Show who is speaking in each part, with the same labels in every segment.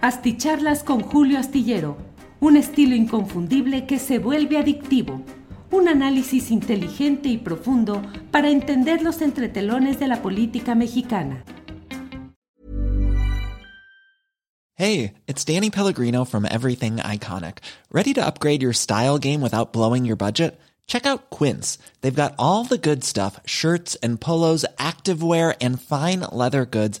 Speaker 1: Asticharlas con Julio Astillero, un estilo inconfundible que se vuelve adictivo. Un análisis inteligente y profundo para entender los entretelones de la política mexicana.
Speaker 2: Hey, it's Danny Pellegrino from Everything Iconic. ¿Ready to upgrade your style game without blowing your budget? Check out Quince. They've got all the good stuff shirts and polos, activewear, and fine leather goods,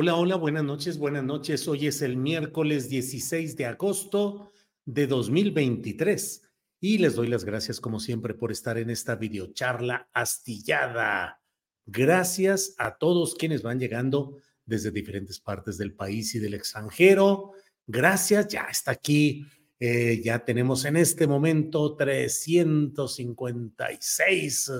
Speaker 3: Hola, hola, buenas noches, buenas noches. Hoy es el miércoles 16 de agosto de 2023 y les doy las gracias como siempre por estar en esta videocharla astillada. Gracias a todos quienes van llegando desde diferentes partes del país y del extranjero. Gracias, ya está aquí. eh, ya tenemos en este momento 356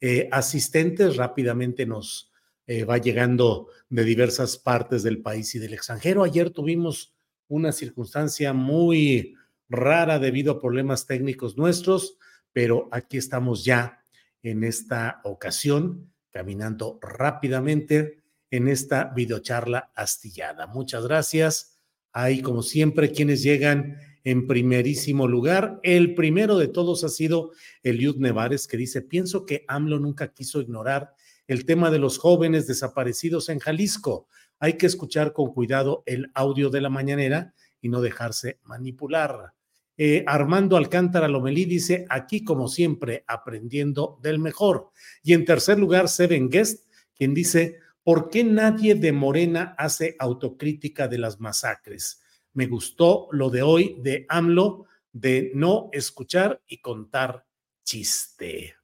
Speaker 3: eh, asistentes. Rápidamente nos eh, va llegando de diversas partes del país y del extranjero. Ayer tuvimos una circunstancia muy rara debido a problemas técnicos nuestros, pero aquí estamos ya en esta ocasión, caminando rápidamente en esta videocharla astillada. Muchas gracias. Hay, como siempre, quienes llegan en primerísimo lugar. El primero de todos ha sido Eliud Nevares, que dice, pienso que AMLO nunca quiso ignorar el tema de los jóvenes desaparecidos en Jalisco. Hay que escuchar con cuidado el audio de la mañanera y no dejarse manipular. Eh, Armando Alcántara Lomelí dice, aquí como siempre, aprendiendo del mejor. Y en tercer lugar, Seven Guest, quien dice, ¿por qué nadie de Morena hace autocrítica de las masacres? Me gustó lo de hoy de AMLO, de no escuchar y contar chiste.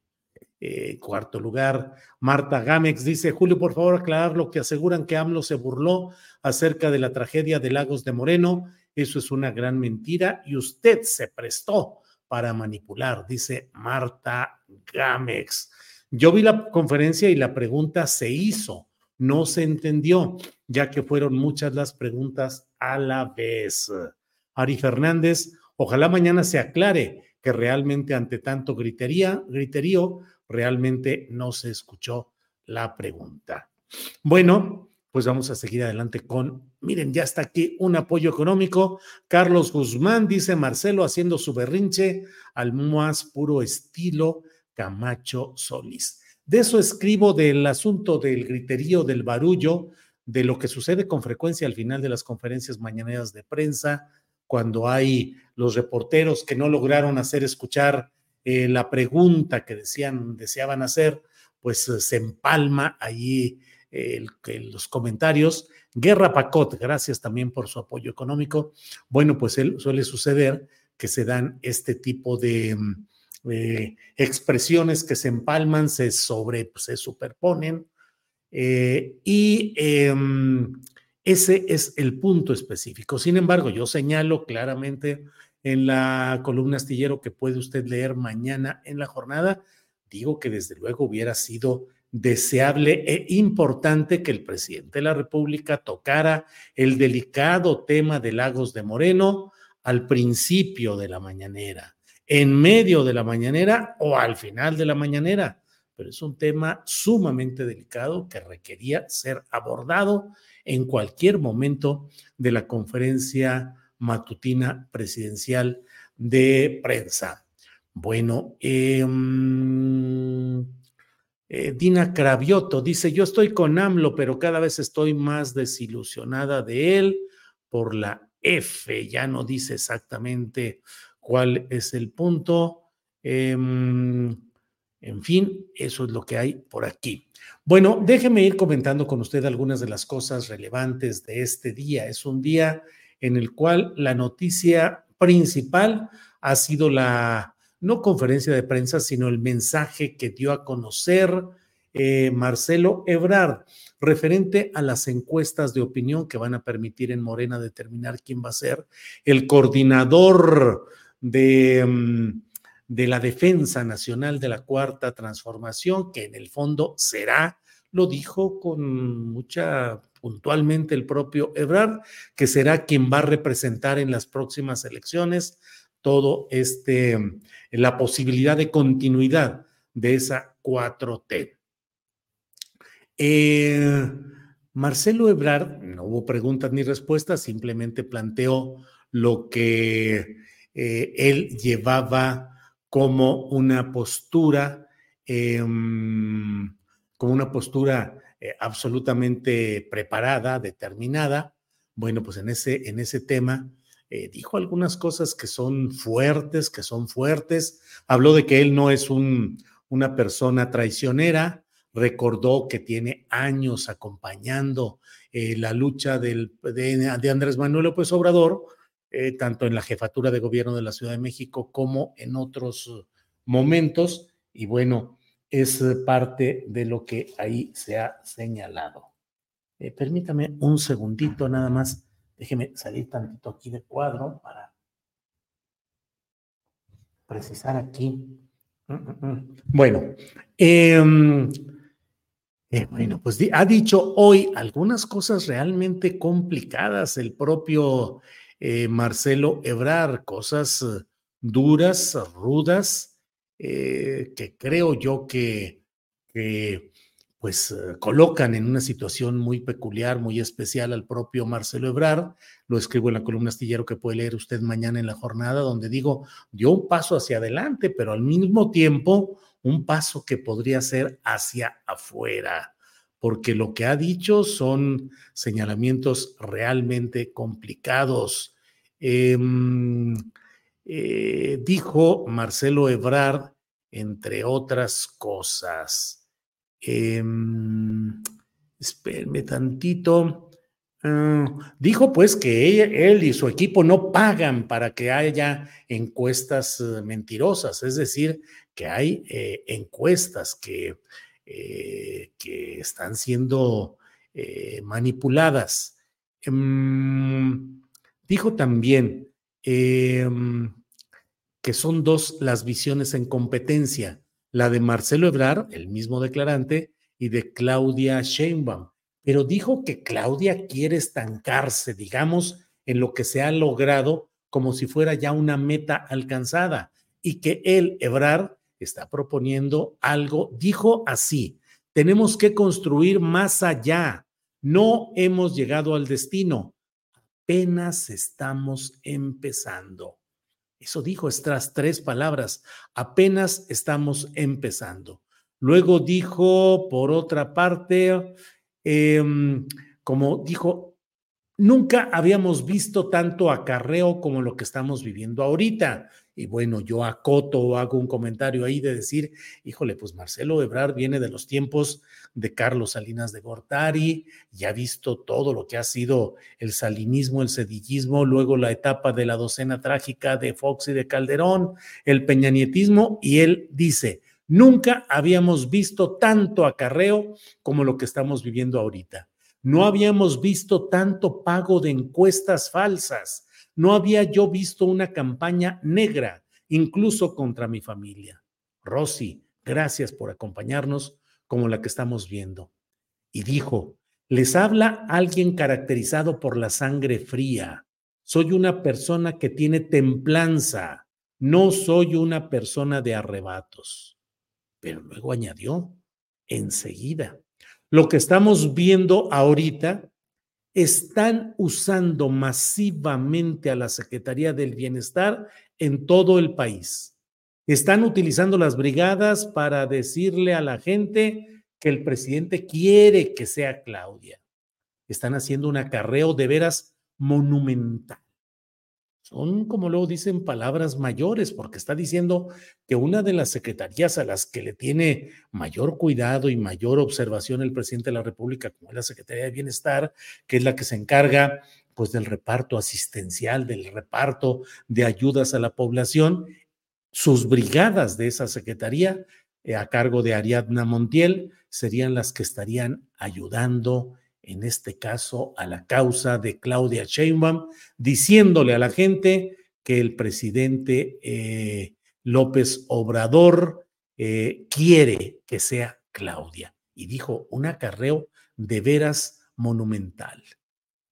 Speaker 3: Eh, cuarto lugar, Marta Gámez dice, Julio, por favor, aclarar lo que aseguran que AMLO se burló acerca de la tragedia de Lagos de Moreno. Eso es una gran mentira y usted se prestó para manipular, dice Marta Gámez. Yo vi la conferencia y la pregunta se hizo, no se entendió, ya que fueron muchas las preguntas a la vez. Ari Fernández, ojalá mañana se aclare que realmente ante tanto gritería, griterío, realmente no se escuchó la pregunta. Bueno, pues vamos a seguir adelante con, miren, ya está aquí un apoyo económico. Carlos Guzmán dice, Marcelo haciendo su berrinche al más puro estilo Camacho Solís. De eso escribo del asunto del griterío, del barullo, de lo que sucede con frecuencia al final de las conferencias mañaneras de prensa, cuando hay los reporteros que no lograron hacer escuchar eh, la pregunta que decían, deseaban hacer, pues eh, se empalma allí eh, los comentarios. Guerra Pacot, gracias también por su apoyo económico. Bueno, pues suele suceder que se dan este tipo de eh, expresiones que se empalman, se sobre, pues, se superponen. Y eh, ese es el punto específico. Sin embargo, yo señalo claramente en la columna astillero que puede usted leer mañana en la jornada, digo que desde luego hubiera sido deseable e importante que el presidente de la República tocara el delicado tema de Lagos de Moreno al principio de la mañanera, en medio de la mañanera o al final de la mañanera. Pero es un tema sumamente delicado que requería ser abordado en cualquier momento de la conferencia matutina presidencial de prensa. Bueno, eh, eh, Dina Cravioto dice, yo estoy con AMLO, pero cada vez estoy más desilusionada de él por la F. Ya no dice exactamente cuál es el punto. Em, en fin, eso es lo que hay por aquí. Bueno, déjeme ir comentando con usted algunas de las cosas relevantes de este día. Es un día en el cual la noticia principal ha sido la, no conferencia de prensa, sino el mensaje que dio a conocer eh, Marcelo Ebrard referente a las encuestas de opinión que van a permitir en Morena determinar quién va a ser el coordinador de... Mm, de la defensa nacional de la cuarta transformación, que en el fondo será, lo dijo con mucha puntualmente el propio Ebrard, que será quien va a representar en las próximas elecciones todo este, la posibilidad de continuidad de esa 4T. Eh, Marcelo Ebrard, no hubo preguntas ni respuestas, simplemente planteó lo que eh, él llevaba como una postura, em, como una postura eh, absolutamente preparada, determinada. Bueno, pues en ese, en ese tema eh, dijo algunas cosas que son fuertes, que son fuertes. Habló de que él no es un, una persona traicionera, recordó que tiene años acompañando eh, la lucha de, Andrés Manuel López Obrador tanto en la jefatura de gobierno de la Ciudad de México como en otros momentos. Y bueno, es parte de lo que ahí se ha señalado. Eh, permítame un segundito nada más. Déjeme salir tantito aquí de cuadro para precisar aquí. Mm, mm, mm. Bueno, em, eh, bueno, pues ha dicho hoy algunas cosas realmente complicadas el propio eh, Marcelo Ebrar, cosas duras, rudas, eh, que creo yo que, pues colocan en una situación muy peculiar, muy especial al propio Marcelo Ebrar. Lo escribo en la columna astillero que puede leer usted mañana en la jornada, donde digo, dio un paso hacia adelante, pero al mismo tiempo un paso que podría ser hacia afuera porque lo que ha dicho son señalamientos realmente complicados. Em, eh, dijo Marcelo Ebrard, entre otras cosas. Eh, espérenme tantito. Ah, dijo pues que él y su equipo no pagan para que haya encuestas eh, mentirosas, es decir, que hay eh, encuestas que eh, que están siendo manipuladas. Em, dijo también em, que son dos las visiones en competencia, la de Marcelo Ebrar, el mismo declarante, y de Claudia Sheinbaum. Pero dijo que Claudia quiere estancarse, digamos, en lo que se ha logrado como si fuera ya una meta alcanzada y que él, Ebrar, está proponiendo algo, dijo así, tenemos que construir más allá, no hemos llegado al destino, apenas estamos empezando. Eso dijo estas tres palabras, apenas estamos empezando. Luego dijo, por otra parte, em, como dijo, nunca habíamos visto tanto acarreo como lo que estamos viviendo ahorita. Y bueno, yo acoto o hago un comentario ahí de decir, híjole, pues Marcelo Ebrard viene de los tiempos de Carlos Salinas de Gortari, y ha visto todo lo que ha sido el salinismo, el cedillismo, luego la etapa de la docena trágica de Fox y de Calderón, el peñanietismo, y él dice, nunca habíamos visto tanto acarreo como lo que estamos viviendo ahorita. No habíamos visto tanto pago de encuestas falsas no había yo visto una campaña negra, incluso contra mi familia. Rosy, gracias por acompañarnos como la que estamos viendo. Y dijo, les habla alguien caracterizado por la sangre fría. Soy una persona que tiene templanza, no soy una persona de arrebatos. Pero luego añadió, enseguida. Lo que estamos viendo ahorita están usando masivamente a la Secretaría del Bienestar en todo el país. Están utilizando las brigadas para decirle a la gente que el presidente quiere que sea Claudia. Están haciendo un acarreo de veras monumental. Son, como luego dicen, palabras mayores, porque está diciendo que una de las secretarías a las que le tiene mayor cuidado y mayor observación el presidente de la República, como es la Secretaría de Bienestar, que es la que se encarga pues del reparto asistencial, del reparto de ayudas a la población, sus brigadas de esa secretaría eh, a cargo de Ariadna Montiel serían las que estarían ayudando en este caso a la causa de Claudia Sheinbaum, diciéndole a la gente que el presidente eh, López Obrador eh, quiere que sea Claudia. Y dijo un acarreo de veras monumental.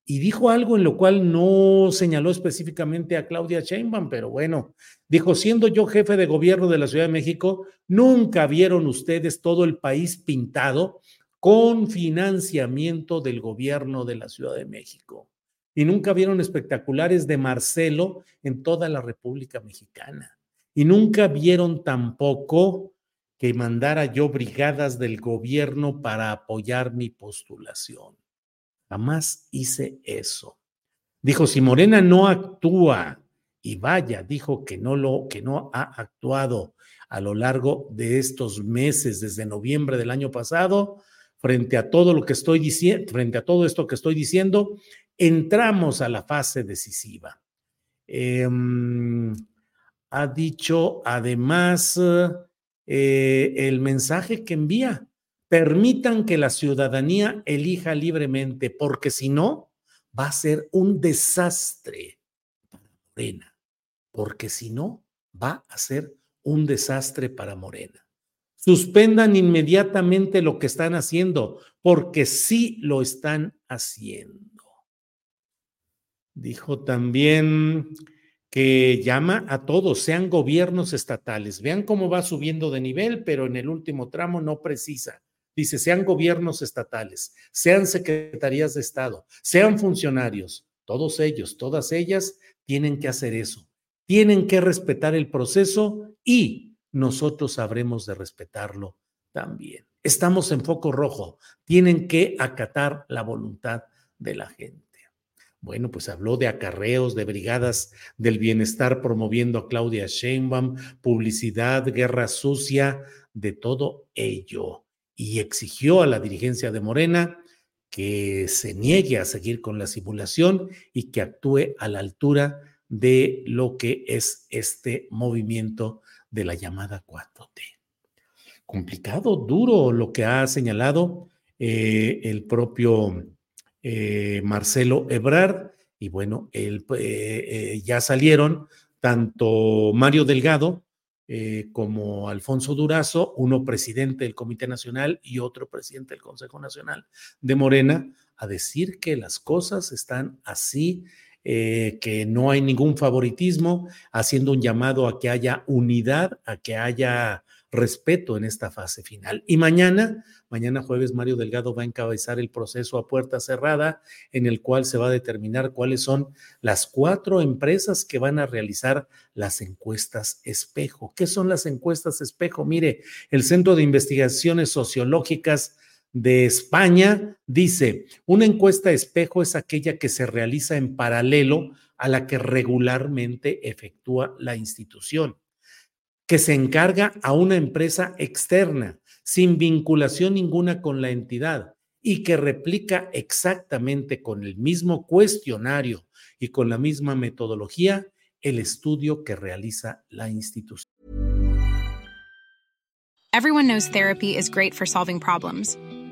Speaker 3: Y dijo algo en lo cual no señaló específicamente a Claudia Sheinbaum, pero bueno, dijo, siendo yo jefe de gobierno de la Ciudad de México, nunca vieron ustedes todo el país pintado con financiamiento del gobierno de la Ciudad de México. Y nunca vieron espectaculares de Marcelo en toda la República Mexicana. Y nunca vieron tampoco que mandara yo brigadas del gobierno para apoyar mi postulación. Jamás hice eso. Dijo, si Morena no actúa, y vaya, dijo que no lo, que no ha actuado a lo largo de estos meses, desde noviembre del año pasado, frente a todo lo que estoy diciendo, frente a todo esto que estoy diciendo, entramos a la fase decisiva. Em, ha dicho además eh, el mensaje que envía, permitan que la ciudadanía elija libremente, porque si no, va a ser un desastre para Morena, porque si no, va a ser un desastre para Morena suspendan inmediatamente lo que están haciendo, porque sí lo están haciendo. Dijo también que llama a todos, sean gobiernos estatales. Vean cómo va subiendo de nivel, pero en el último tramo no precisa. Dice, sean gobiernos estatales, sean secretarías de Estado, sean funcionarios. Todos ellos, todas ellas tienen que hacer eso. Tienen que respetar el proceso y nosotros sabremos de respetarlo también. Estamos en foco rojo, tienen que acatar la voluntad de la gente. Bueno, pues habló de acarreos, de brigadas del bienestar promoviendo a Claudia Sheinbaum, publicidad, guerra sucia, de todo ello. Y exigió a la dirigencia de Morena que se niegue a seguir con la simulación y que actúe a la altura de lo que es este movimiento de la llamada 4T. Complicado, duro lo que ha señalado eh, el propio eh, Marcelo Ebrard. Y bueno, él, eh, ya salieron tanto Mario Delgado como Alfonso Durazo, uno presidente del Comité Nacional y otro presidente del Consejo Nacional de Morena, a decir que las cosas están así eh, que no hay ningún favoritismo, haciendo un llamado a que haya unidad, a que haya respeto en esta fase final. Y mañana, mañana jueves, Mario Delgado va a encabezar el proceso a puerta cerrada en el cual se va a determinar cuáles son las cuatro empresas que van a realizar las encuestas espejo. ¿Qué son las encuestas espejo? Mire, el Centro de Investigaciones Sociológicas de España dice, una encuesta espejo es aquella que se realiza en paralelo a la que regularmente efectúa la institución, que se encarga a una empresa externa, sin vinculación ninguna con la entidad y que replica exactamente con el mismo cuestionario y con la misma metodología el estudio que realiza la institución.
Speaker 4: Everyone knows therapy is great for solving problems.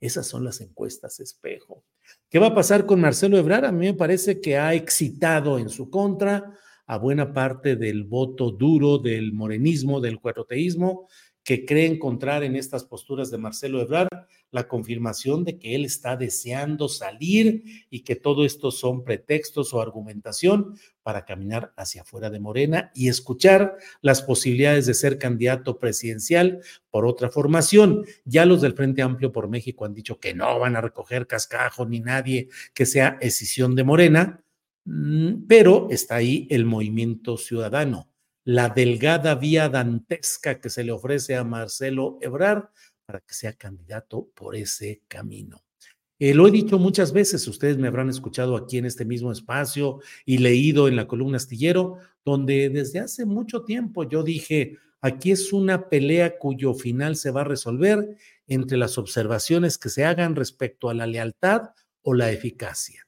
Speaker 3: Esas son las encuestas espejo. ¿Qué va a pasar con Marcelo Ebrard? A mí me parece que ha excitado en su contra a buena parte del voto duro del morenismo, del cuatroteísmo, que cree encontrar en estas posturas de Marcelo Ebrard la confirmación de que él está deseando salir y que todo esto son pretextos o argumentación para caminar hacia afuera de Morena y escuchar las posibilidades de ser candidato presidencial por otra formación. Ya los del Frente Amplio por México han dicho que no van a recoger cascajo ni nadie que sea escisión de Morena, mm, pero está ahí el movimiento ciudadano la delgada vía dantesca que se le ofrece a Marcelo Ebrard para que sea candidato por ese camino. Eh, lo he dicho muchas veces, ustedes me habrán escuchado aquí en este mismo espacio y leído en la columna astillero, donde desde hace mucho tiempo yo dije, aquí es una pelea cuyo final se va a resolver entre las observaciones que se hagan respecto a la lealtad o la eficacia.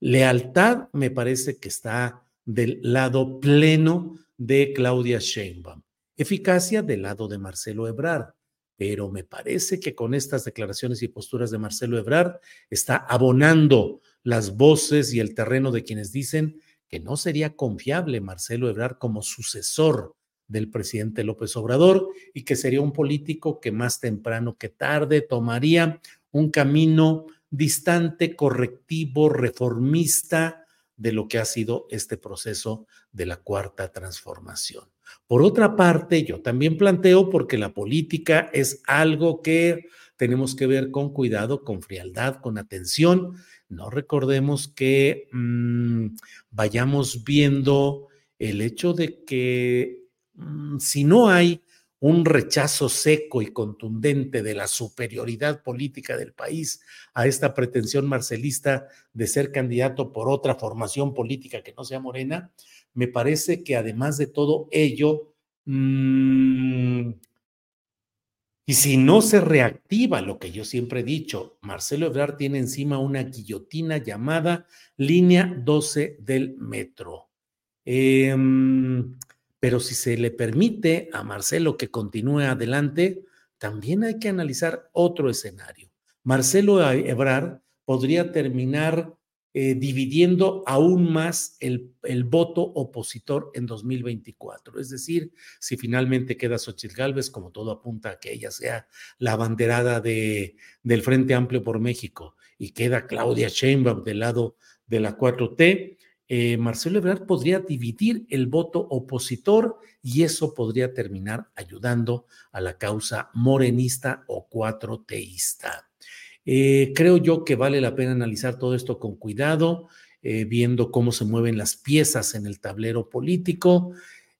Speaker 3: Lealtad me parece que está del lado pleno de Claudia Sheinbaum. Eficacia del lado de Marcelo Ebrard. Pero me parece que con estas declaraciones y posturas de Marcelo Ebrard está abonando las voces y el terreno de quienes dicen que no sería confiable Marcelo Ebrard como sucesor del presidente López Obrador y que sería un político que más temprano que tarde tomaría un camino distante, correctivo, reformista, de lo que ha sido este proceso de la cuarta transformación. Por otra parte, yo también planteo, porque la política es algo que tenemos que ver con cuidado, con frialdad, con atención. No recordemos que mm, vayamos viendo el hecho de que mm, si no hay un rechazo seco y contundente de la superioridad política del país a esta pretensión marcelista de ser candidato por otra formación política que no sea morena, me parece que además de todo ello, mmm, y si no se reactiva lo que yo siempre he dicho, Marcelo Ebrard tiene encima una guillotina llamada línea 12 del metro. Eh, pero si se le permite a Marcelo que continúe adelante, también hay que analizar otro escenario. Marcelo Ebrard podría terminar eh, dividiendo aún más el, el, voto opositor en 2024. Es decir, si finalmente queda Xochitl Gálvez, como todo apunta a que ella sea la banderada de, del Frente Amplio por México, y queda Claudia Sheinbaum del lado de la 4T, eh, Marcelo Ebrard podría dividir el voto opositor y eso podría terminar ayudando a la causa morenista o cuatroteísta. Eh, creo yo que vale la pena analizar todo esto con cuidado, eh, viendo cómo se mueven las piezas en el tablero político.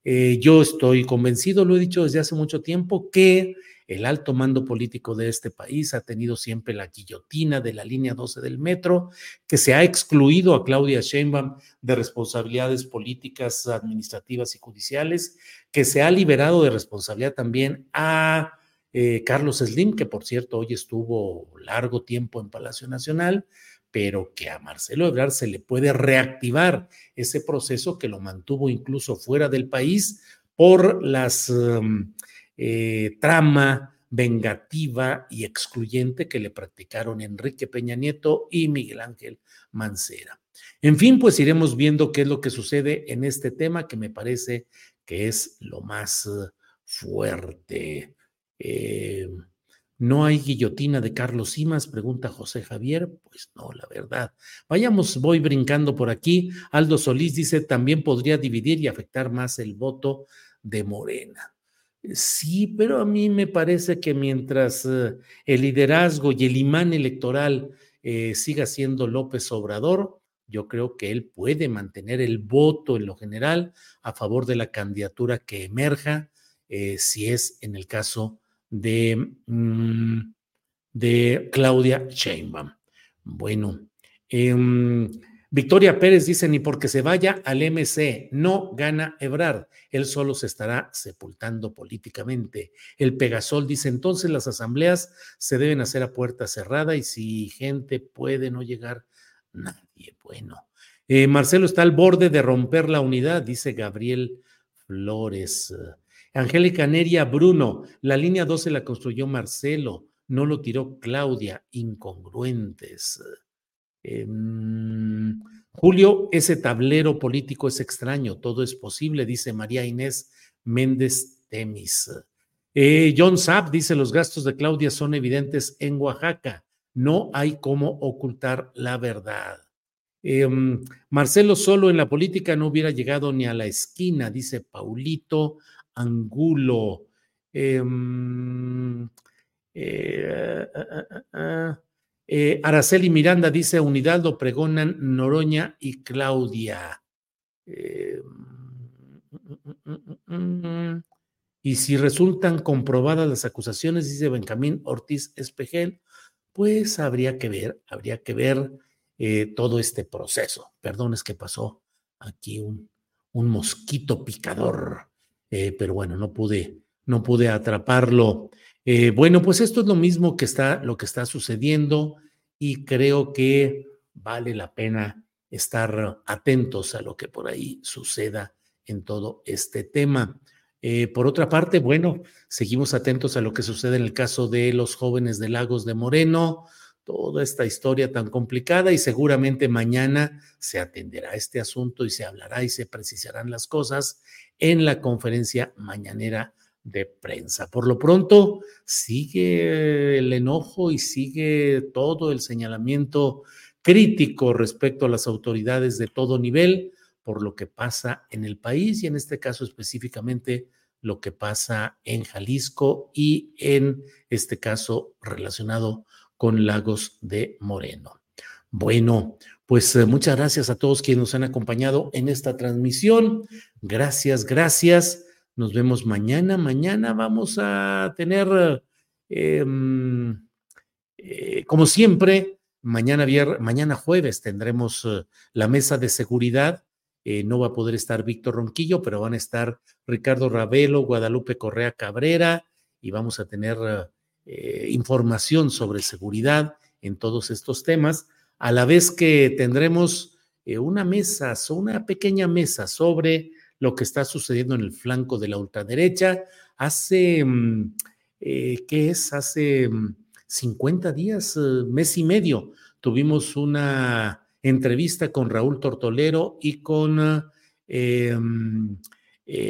Speaker 3: yo estoy convencido, lo he dicho desde hace mucho tiempo, que el alto mando político de este país ha tenido siempre la guillotina de la línea 12 del metro, que se ha excluido a Claudia Sheinbaum de responsabilidades políticas, administrativas y judiciales, que se ha liberado de responsabilidad también a eh, Carlos Slim, que por cierto hoy estuvo largo tiempo en Palacio Nacional, pero que a Marcelo Ebrard se le puede reactivar ese proceso que lo mantuvo incluso fuera del país por las... Um, eh, trama vengativa y excluyente que le practicaron Enrique Peña Nieto y Miguel Ángel Mancera. En fin, pues iremos viendo qué es lo que sucede en este tema que me parece que es lo más eh, fuerte. Eh, ¿No hay guillotina de Carlos Simas? Pregunta José Javier. Pues no, la verdad. Vayamos, voy brincando por aquí. Aldo Solís dice, también podría dividir y afectar más el voto de Morena. Sí, pero a mí me parece que mientras eh, el liderazgo y el imán electoral eh, siga siendo López Obrador, yo creo que él puede mantener el voto en lo general a favor de la candidatura que emerja, si es en el caso de, mm, de Claudia Sheinbaum. Bueno, em, Victoria Pérez dice, ni porque se vaya al MC, no gana Ebrard, él solo se estará sepultando políticamente. El Pegasol dice, entonces las asambleas se deben hacer a puerta cerrada y si gente puede no llegar, nadie. Bueno, Eh, Marcelo está al borde de romper la unidad, dice Gabriel Flores. Angélica Neria Bruno, la línea 12 la construyó Marcelo, no lo tiró Claudia, incongruentes. Em, Julio, ese tablero político es extraño, todo es posible, dice María Inés Méndez Temis. Eh, John Sapp dice, los gastos de Claudia son evidentes en Oaxaca, no hay cómo ocultar la verdad. Em, Marcelo solo en la política no hubiera llegado ni a la esquina, dice Paulito Angulo. Em, eh, ah, ah, Araceli Miranda dice Unidad lo pregonan Noroña y Claudia. Em, y si resultan comprobadas las acusaciones, dice Benjamín Ortiz Espejel, pues habría que ver, habría que ver eh, todo este proceso. Perdón, es que pasó aquí un, un mosquito picador, eh, pero bueno, no pude, no pude atraparlo. Eh, bueno, pues esto es lo mismo que está, lo que está sucediendo y creo que vale la pena estar atentos a lo que por ahí suceda en todo este tema. por otra parte, bueno, seguimos atentos a lo que sucede en el caso de los jóvenes de Lagos de Moreno toda esta historia tan complicada y seguramente mañana se atenderá este asunto y se hablará y se precisarán las cosas en la conferencia mañanera de prensa. Por lo pronto, sigue el enojo y sigue todo el señalamiento crítico respecto a las autoridades de todo nivel por lo que pasa en el país y en este caso específicamente lo que pasa en Jalisco y en este caso relacionado con Lagos de Moreno. Bueno, pues eh, muchas gracias a todos quienes nos han acompañado en esta transmisión. Gracias, gracias. Nos vemos mañana. Mañana vamos a tener, em, eh, como siempre, mañana, mañana jueves tendremos eh, la mesa de seguridad. no va a poder estar Víctor Ronquillo, pero van a estar Ricardo Ravelo, Guadalupe Correa Cabrera y vamos a tener información sobre seguridad en todos estos temas, a la vez que tendremos eh, una mesa, una pequeña mesa sobre lo que está sucediendo en el flanco de la ultraderecha. Hace, mm, eh, ¿qué es? Hace 50 mm, días, mes y medio, tuvimos una entrevista con Raúl Tortolero y con mm,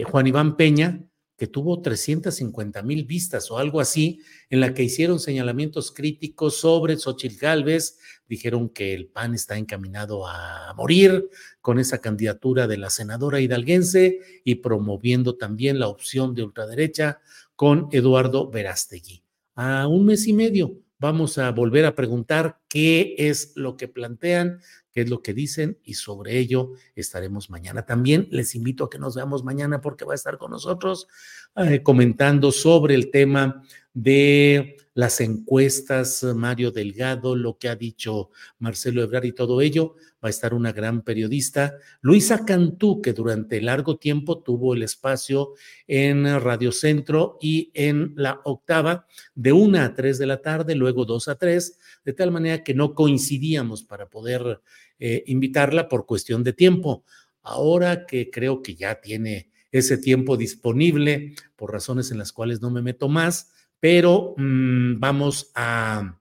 Speaker 3: Juan Iván Peña, que tuvo 350 mil vistas o algo así, en la que hicieron señalamientos críticos sobre Xochitl Gálvez, dijeron que el PAN está encaminado a morir con esa candidatura de la senadora hidalguense y promoviendo también la opción de ultraderecha con Eduardo Verástegui. A un mes y medio vamos a volver a preguntar qué es lo que plantean, qué es lo que dicen y sobre ello estaremos mañana. También les invito a que nos veamos mañana porque va a estar con nosotros eh, comentando sobre el tema de las encuestas, Mario Delgado, lo que ha dicho Marcelo Ebrard y todo ello. Va a estar una gran periodista, Luisa Cantú, que durante largo tiempo tuvo el espacio en Radio Centro y en la octava, de una a tres de la tarde, luego dos a tres, de tal manera que no coincidíamos para poder eh, invitarla por cuestión de tiempo. Ahora que creo que ya tiene ese tiempo disponible, por razones en las cuales no me meto más, pero mm, vamos a,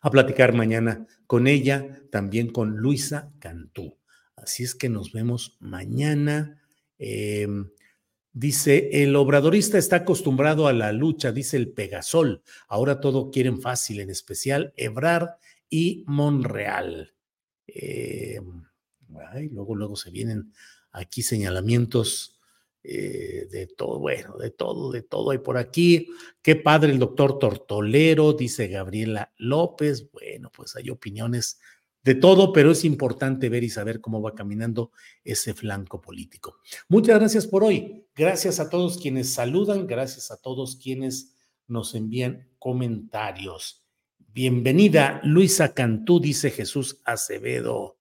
Speaker 3: a platicar mañana con ella, también con Luisa Cantú. Así es que nos vemos mañana. Em, dice, el obradorista está acostumbrado a la lucha, dice el Pegasol. Ahora todo quieren fácil, en especial Ebrar y Monreal. Eh, luego, luego se vienen aquí señalamientos eh, de todo, bueno, de todo, de todo hay por aquí. Qué padre el doctor Tortolero, dice Gabriela López. Bueno, pues hay opiniones de todo, pero es importante ver y saber cómo va caminando ese flanco político. Muchas gracias por hoy. Gracias a todos quienes saludan, gracias a todos quienes nos envían comentarios. Bienvenida, Luisa Cantú, dice Jesús Acevedo.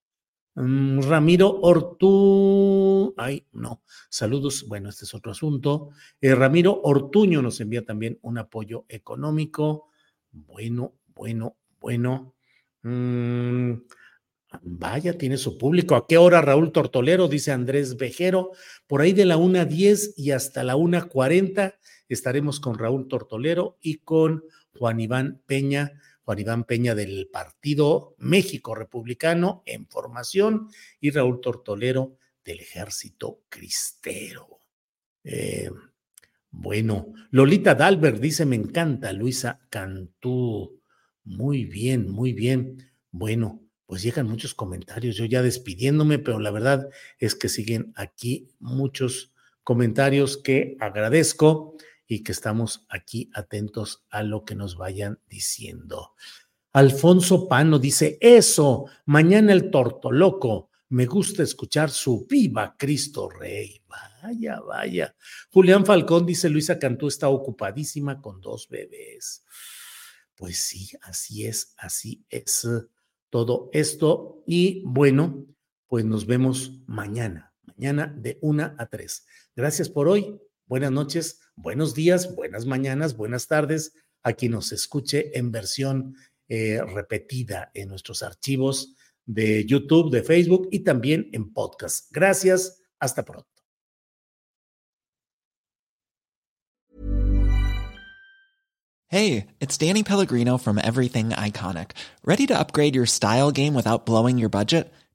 Speaker 3: Mm, Ramiro Ortu, ay, no, saludos, bueno, este es otro asunto. Eh, Ramiro Ortuño nos envía también un apoyo económico. Bueno, bueno, bueno. Mm, Vaya, tiene su público. ¿A qué hora Raúl Tortolero? Dice Andrés Vejero. Por ahí de la 1.10 y hasta la 1.40 estaremos con Raúl Tortolero y con Juan Iván Peña, Juan Iván Peña del Partido México Republicano en formación y Raúl Tortolero del Ejército Cristero. Eh, bueno, Lolita Dalbert dice, me encanta Luisa Cantú. Muy bien, muy bien. Bueno, pues llegan muchos comentarios, yo ya despidiéndome, pero la verdad es que siguen aquí muchos comentarios que agradezco y que estamos aquí atentos a lo que nos vayan diciendo. Alfonso Pano dice, eso, mañana el tortoloco, me gusta escuchar su viva Cristo Rey. Vaya, vaya. Julián Falcón dice, Luisa Cantú está ocupadísima con dos bebés. Pues sí, así es, así es todo esto. Y bueno, pues nos vemos mañana, mañana de una a tres. Gracias por hoy. Buenas noches, buenos días, buenas mañanas, buenas tardes a quien nos escuche en versión eh, repetida en nuestros archivos de YouTube, de Facebook y también en podcast. Gracias, hasta pronto.
Speaker 2: Hey, it's Danny Pellegrino from Everything Iconic. Ready to upgrade your style game without blowing your budget?